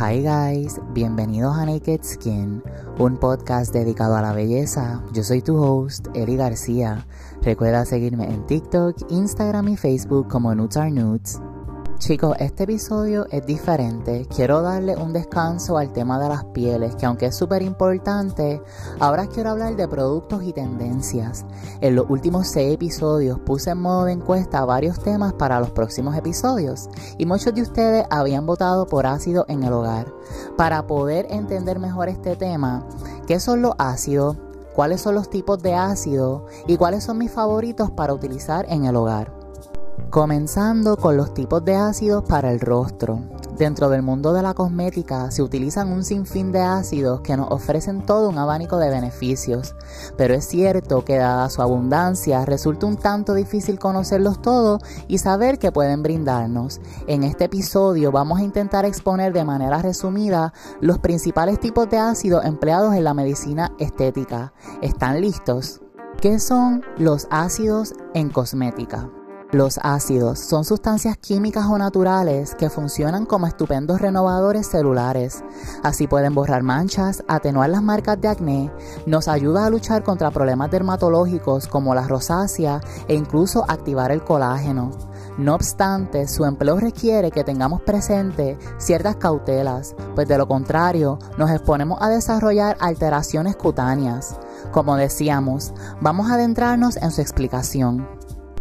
Hi guys, bienvenidos a Naked Skin, un podcast dedicado a la belleza. Yo soy tu host, Eli García. Recuerda seguirme en TikTok, Instagram y Facebook como Nudes Are. Chicos, este episodio es diferente. Quiero darle un descanso al tema de las pieles, que aunque es súper importante, ahora quiero hablar de productos y tendencias. En los últimos seis episodios puse en modo de encuesta varios temas para los próximos episodios, y muchos de ustedes habían votado por ácido en el hogar. Para poder entender mejor este tema, ¿qué son los ácidos? ¿Cuáles son los tipos de ácido? ¿Y cuáles son mis favoritos para utilizar en el hogar? Comenzando con los tipos de ácidos para el rostro. Dentro del mundo de la cosmética se utilizan un sinfín de ácidos que nos ofrecen todo un abanico de beneficios, pero es cierto que dada su abundancia resulta un tanto difícil conocerlos todos y saber qué pueden brindarnos. En este episodio vamos a intentar exponer de manera resumida los principales tipos de ácidos empleados en la medicina estética. ¿Están listos? ¿Qué son los ácidos en cosmética? Los ácidos son sustancias químicas o naturales que funcionan como estupendos renovadores celulares. Así pueden borrar manchas, atenuar las marcas de acné, nos ayuda a luchar contra problemas dermatológicos como la rosácea e incluso activar el colágeno. No obstante, su empleo requiere que tengamos presente ciertas cautelas, pues de lo contrario nos exponemos a desarrollar alteraciones cutáneas. Como decíamos, vamos a adentrarnos en su explicación.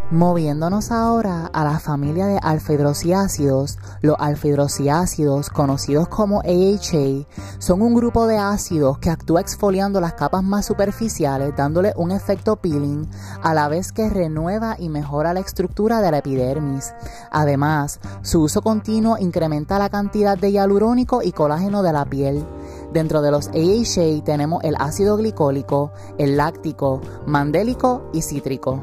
Moviéndonos ahora a la familia de alfa-hidroxiácidos, los alfa-hidroxiácidos, conocidos como AHA, son un grupo de ácidos que actúa exfoliando las capas más superficiales, dándole un efecto peeling, a la vez que renueva y mejora la estructura de la epidermis. Además, su uso continuo incrementa la cantidad de hialurónico y colágeno de la piel. Dentro de los AHA tenemos el ácido glicólico, el láctico, mandélico y cítrico.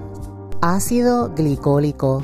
Ácido glicólico.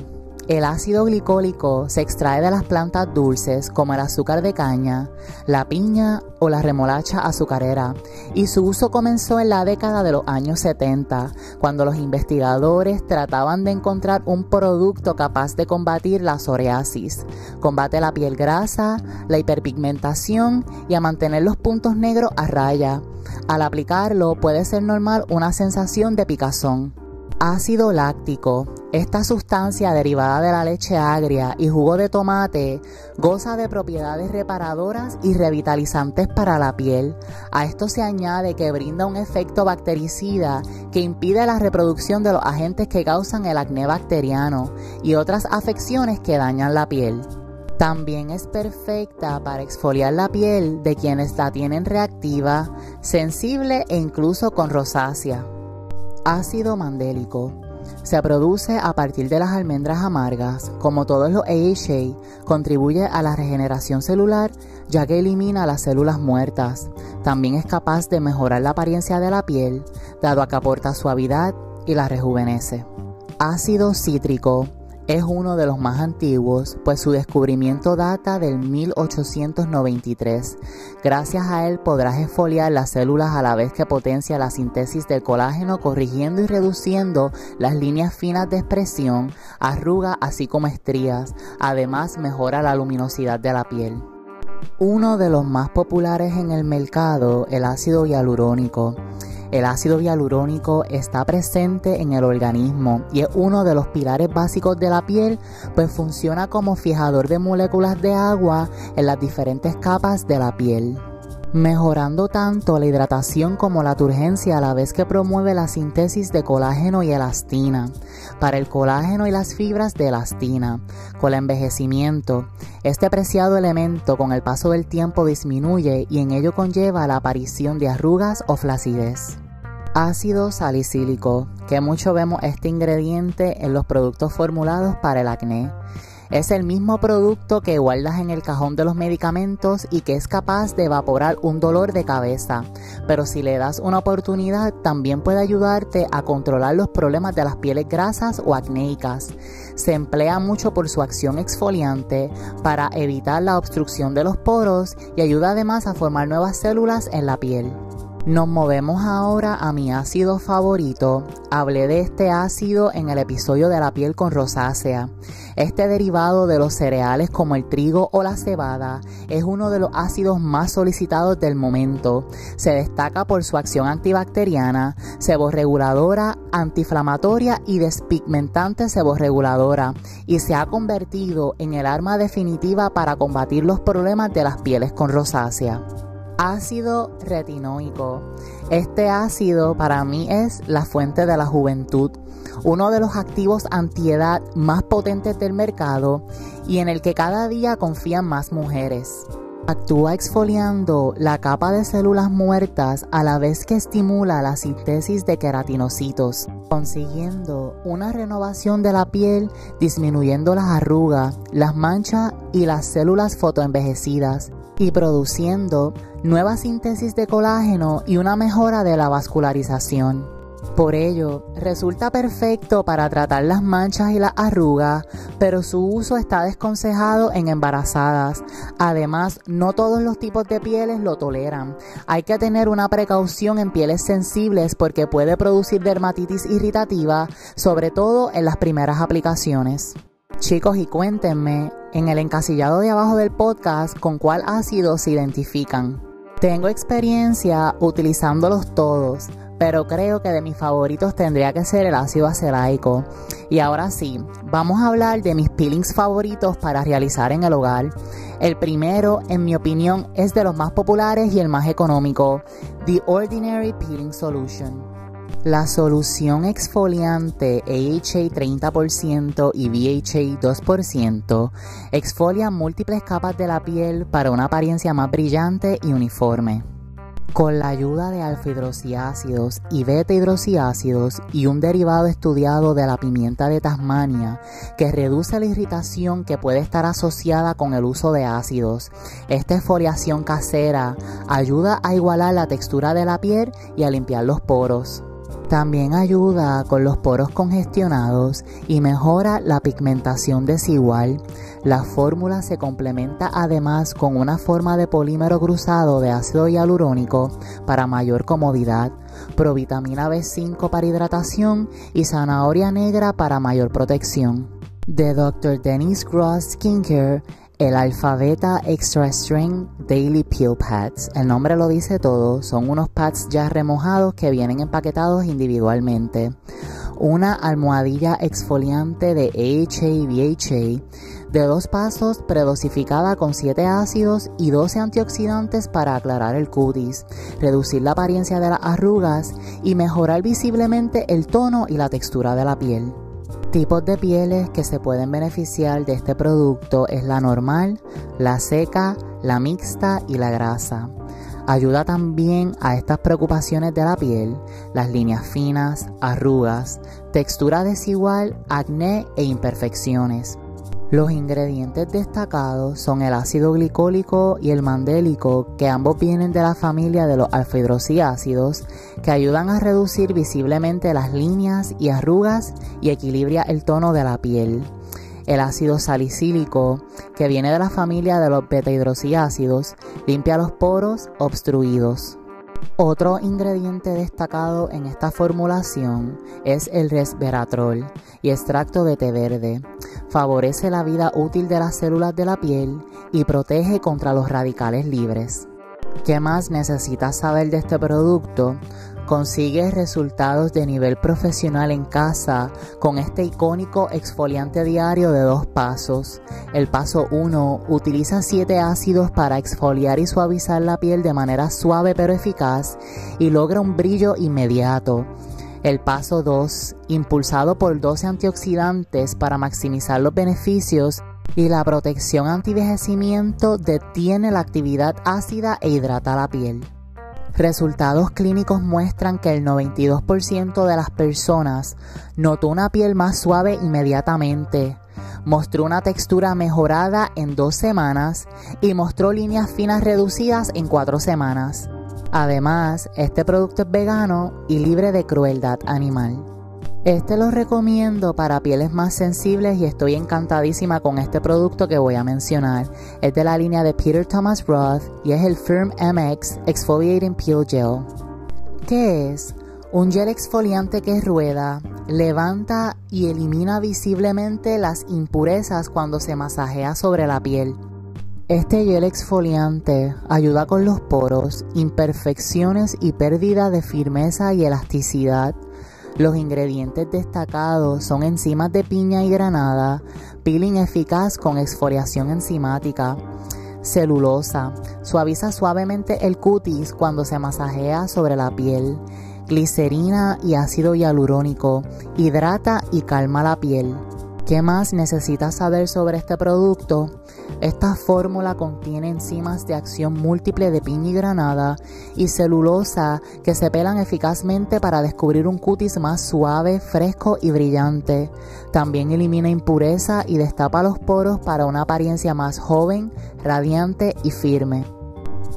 El ácido glicólico se extrae de las plantas dulces como el azúcar de caña, la piña o la remolacha azucarera y su uso comenzó en la década de los años 70 cuando los investigadores trataban de encontrar un producto capaz de combatir la psoriasis, combate la piel grasa, la hiperpigmentación y a mantener los puntos negros a raya. Al aplicarlo puede ser normal una sensación de picazón. Ácido láctico. Esta sustancia derivada de la leche agria y jugo de tomate goza de propiedades reparadoras y revitalizantes para la piel. A esto se añade que brinda un efecto bactericida que impide la reproducción de los agentes que causan el acné bacteriano y otras afecciones que dañan la piel. También es perfecta para exfoliar la piel de quienes la tienen reactiva, sensible e incluso con rosácea. Ácido mandélico. Se produce a partir de las almendras amargas. Como todos los AHA, contribuye a la regeneración celular ya que elimina las células muertas. También es capaz de mejorar la apariencia de la piel, dado que aporta suavidad y la rejuvenece. Ácido cítrico es uno de los más antiguos, pues su descubrimiento data del 1893. Gracias a él podrás exfoliar las células a la vez que potencia la síntesis del colágeno, corrigiendo y reduciendo las líneas finas de expresión, arrugas así como estrías. Además mejora la luminosidad de la piel. Uno de los más populares en el mercado, el ácido hialurónico. El ácido hialurónico está presente en el organismo y es uno de los pilares básicos de la piel, pues funciona como fijador de moléculas de agua en las diferentes capas de la piel mejorando tanto la hidratación como la turgencia a la vez que promueve la síntesis de colágeno y elastina. Para el colágeno y las fibras de elastina, con el envejecimiento, este preciado elemento con el paso del tiempo disminuye y en ello conlleva la aparición de arrugas o flacidez. Ácido salicílico, que mucho vemos este ingrediente en los productos formulados para el acné. Es el mismo producto que guardas en el cajón de los medicamentos y que es capaz de evaporar un dolor de cabeza, pero si le das una oportunidad también puede ayudarte a controlar los problemas de las pieles grasas o acnéicas. Se emplea mucho por su acción exfoliante para evitar la obstrucción de los poros y ayuda además a formar nuevas células en la piel. Nos movemos ahora a mi ácido favorito. Hablé de este ácido en el episodio de la piel con rosácea. Este derivado de los cereales como el trigo o la cebada es uno de los ácidos más solicitados del momento. Se destaca por su acción antibacteriana, seborreguladora, antiinflamatoria y despigmentante seborreguladora y se ha convertido en el arma definitiva para combatir los problemas de las pieles con rosácea. Ácido retinoico. Este ácido para mí es la fuente de la juventud, uno de los activos antiedad más potentes del mercado y en el que cada día confían más mujeres. Actúa exfoliando la capa de células muertas a la vez que estimula la síntesis de queratinocitos, consiguiendo una renovación de la piel, disminuyendo las arrugas, las manchas y las células fotoenvejecidas y produciendo nueva síntesis de colágeno y una mejora de la vascularización. Por ello, resulta perfecto para tratar las manchas y las arrugas, pero su uso está desconsejado en embarazadas. Además, no todos los tipos de pieles lo toleran. Hay que tener una precaución en pieles sensibles porque puede producir dermatitis irritativa, sobre todo en las primeras aplicaciones. Chicos, y cuéntenme en el encasillado de abajo del podcast con cuál ácido se identifican. Tengo experiencia utilizándolos todos, pero creo que de mis favoritos tendría que ser el ácido acelaico. Y ahora sí, vamos a hablar de mis peelings favoritos para realizar en el hogar. El primero, en mi opinión, es de los más populares y el más económico, The Ordinary Peeling Solution. La solución exfoliante AHA 30% y BHA 2% exfolia múltiples capas de la piel para una apariencia más brillante y uniforme. Con la ayuda de alfa-hidroxiácidos y beta-hidroxiácidos y un derivado estudiado de la pimienta de Tasmania que reduce la irritación que puede estar asociada con el uso de ácidos, esta exfoliación casera ayuda a igualar la textura de la piel y a limpiar los poros. También ayuda con los poros congestionados y mejora la pigmentación desigual. La fórmula se complementa además con una forma de polímero cruzado de ácido hialurónico para mayor comodidad, provitamina B5 para hidratación y zanahoria negra para mayor protección. De Dr. Dennis Gross Skincare el Alfabeta Extra Strength Daily Peel Pads. El nombre lo dice todo. Son unos pads ya remojados que vienen empaquetados individualmente. Una almohadilla exfoliante de AHA y BHA de dos pasos predosificada con 7 ácidos y 12 antioxidantes para aclarar el cutis, reducir la apariencia de las arrugas y mejorar visiblemente el tono y la textura de la piel. Tipos de pieles que se pueden beneficiar de este producto es la normal, la seca, la mixta y la grasa. Ayuda también a estas preocupaciones de la piel, las líneas finas, arrugas, textura desigual, acné e imperfecciones. Los ingredientes destacados son el ácido glicólico y el mandélico, que ambos vienen de la familia de los alfa hidroxiácidos, que ayudan a reducir visiblemente las líneas y arrugas y equilibra el tono de la piel. El ácido salicílico, que viene de la familia de los beta hidroxiácidos, limpia los poros obstruidos. Otro ingrediente destacado en esta formulación es el resveratrol y extracto de té verde. Favorece la vida útil de las células de la piel y protege contra los radicales libres. ¿Qué más necesitas saber de este producto? Consigue resultados de nivel profesional en casa con este icónico exfoliante diario de dos pasos. El paso 1 utiliza 7 ácidos para exfoliar y suavizar la piel de manera suave pero eficaz y logra un brillo inmediato. El paso 2, impulsado por 12 antioxidantes para maximizar los beneficios y la protección antivejecimiento, detiene la actividad ácida e hidrata la piel. Resultados clínicos muestran que el 92% de las personas notó una piel más suave inmediatamente, mostró una textura mejorada en dos semanas y mostró líneas finas reducidas en cuatro semanas. Además, este producto es vegano y libre de crueldad animal. Este lo recomiendo para pieles más sensibles y estoy encantadísima con este producto que voy a mencionar. Es de la línea de Peter Thomas Roth y es el Firm MX Exfoliating Peel Gel. ¿Qué es? Un gel exfoliante que rueda, levanta y elimina visiblemente las impurezas cuando se masajea sobre la piel. Este gel exfoliante ayuda con los poros, imperfecciones y pérdida de firmeza y elasticidad. Los ingredientes destacados son enzimas de piña y granada, peeling eficaz con exfoliación enzimática, celulosa, suaviza suavemente el cutis cuando se masajea sobre la piel, glicerina y ácido hialurónico, hidrata y calma la piel. ¿Qué más necesitas saber sobre este producto? Esta fórmula contiene enzimas de acción múltiple de piña y granada y celulosa que se pelan eficazmente para descubrir un cutis más suave, fresco y brillante. También elimina impureza y destapa los poros para una apariencia más joven, radiante y firme.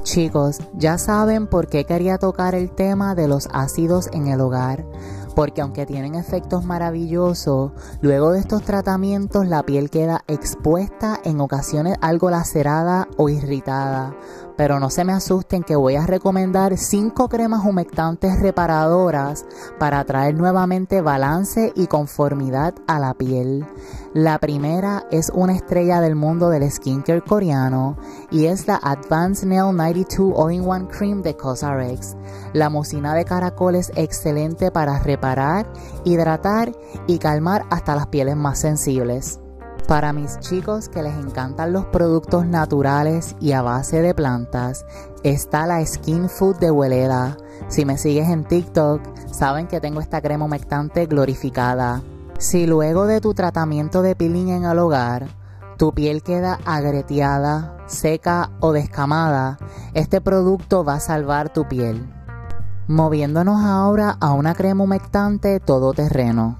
Chicos, ya saben por qué quería tocar el tema de los ácidos en el hogar porque aunque tienen efectos maravillosos, luego de estos tratamientos la piel queda expuesta, en ocasiones algo lacerada o irritada. Pero no se me asusten que voy a recomendar 5 cremas humectantes reparadoras para traer nuevamente balance y conformidad a la piel. La primera es una estrella del mundo del skincare coreano y es la Advanced Nail 92 All-in-One Cream de Cosrx. La mucina de caracol es excelente para reparar, hidratar y calmar hasta las pieles más sensibles. Para mis chicos que les encantan los productos naturales y a base de plantas, está la Skin Food de Hueleda. Si me sigues en TikTok, saben que tengo esta crema humectante glorificada. Si luego de tu tratamiento de peeling en el hogar, tu piel queda agreteada, seca o descamada, este producto va a salvar tu piel. Moviéndonos ahora a una crema humectante todoterreno.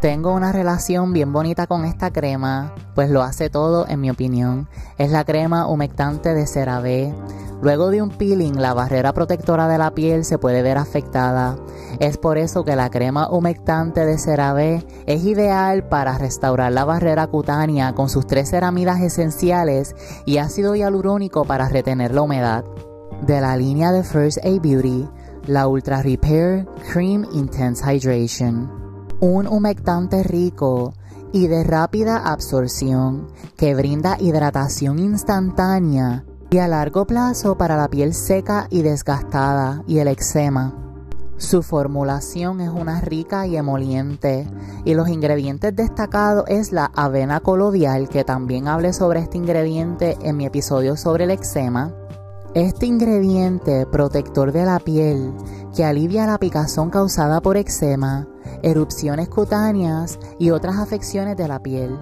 Tengo una relación bien bonita con esta crema, pues lo hace todo en mi opinión. Es la crema humectante de CeraVe. Luego de un peeling, la barrera protectora de la piel se puede ver afectada. Es por eso que la crema humectante de CeraVe es ideal para restaurar la barrera cutánea con sus tres ceramidas esenciales y ácido hialurónico para retener la humedad. De la línea de First Aid Beauty, la Ultra Repair Cream Intense Hydration. Un humectante rico y de rápida absorción que brinda hidratación instantánea y a largo plazo para la piel seca y desgastada y el eczema. Su formulación es una rica y emoliente y los ingredientes destacados es la avena colodial que también hablé sobre este ingrediente en mi episodio sobre el eczema. Este ingrediente protector de la piel que alivia la picazón causada por eczema, erupciones cutáneas y otras afecciones de la piel.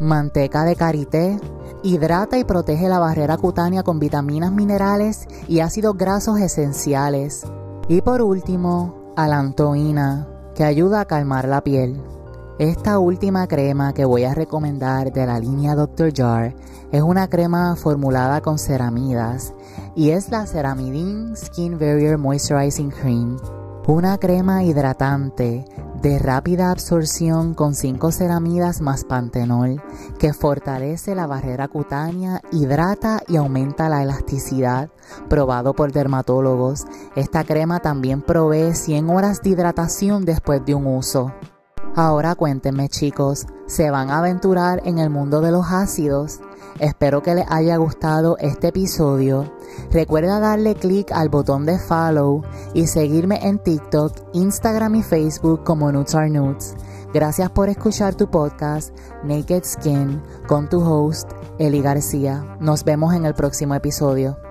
Manteca de karité Hidrata y protege la barrera cutánea con vitaminas, minerales y ácidos grasos esenciales. Y por último, alantoína, que ayuda a calmar la piel. Esta última crema que voy a recomendar de la línea Dr. Jar es una crema formulada con ceramidas y es la Ceramidin Skin Barrier Moisturizing Cream. Una crema hidratante de rápida absorción con 5 ceramidas más pantenol que fortalece la barrera cutánea, hidrata y aumenta la elasticidad, probado por dermatólogos. Esta crema también provee 100 horas de hidratación después de un uso. Ahora cuéntenme chicos, ¿se van a aventurar en el mundo de los ácidos? Espero que les haya gustado este episodio. Recuerda darle click al botón de follow y seguirme en TikTok, Instagram y Facebook como Nuts Are Nuts. Gracias por escuchar tu podcast Naked Skin con tu host Eli García. Nos vemos en el próximo episodio.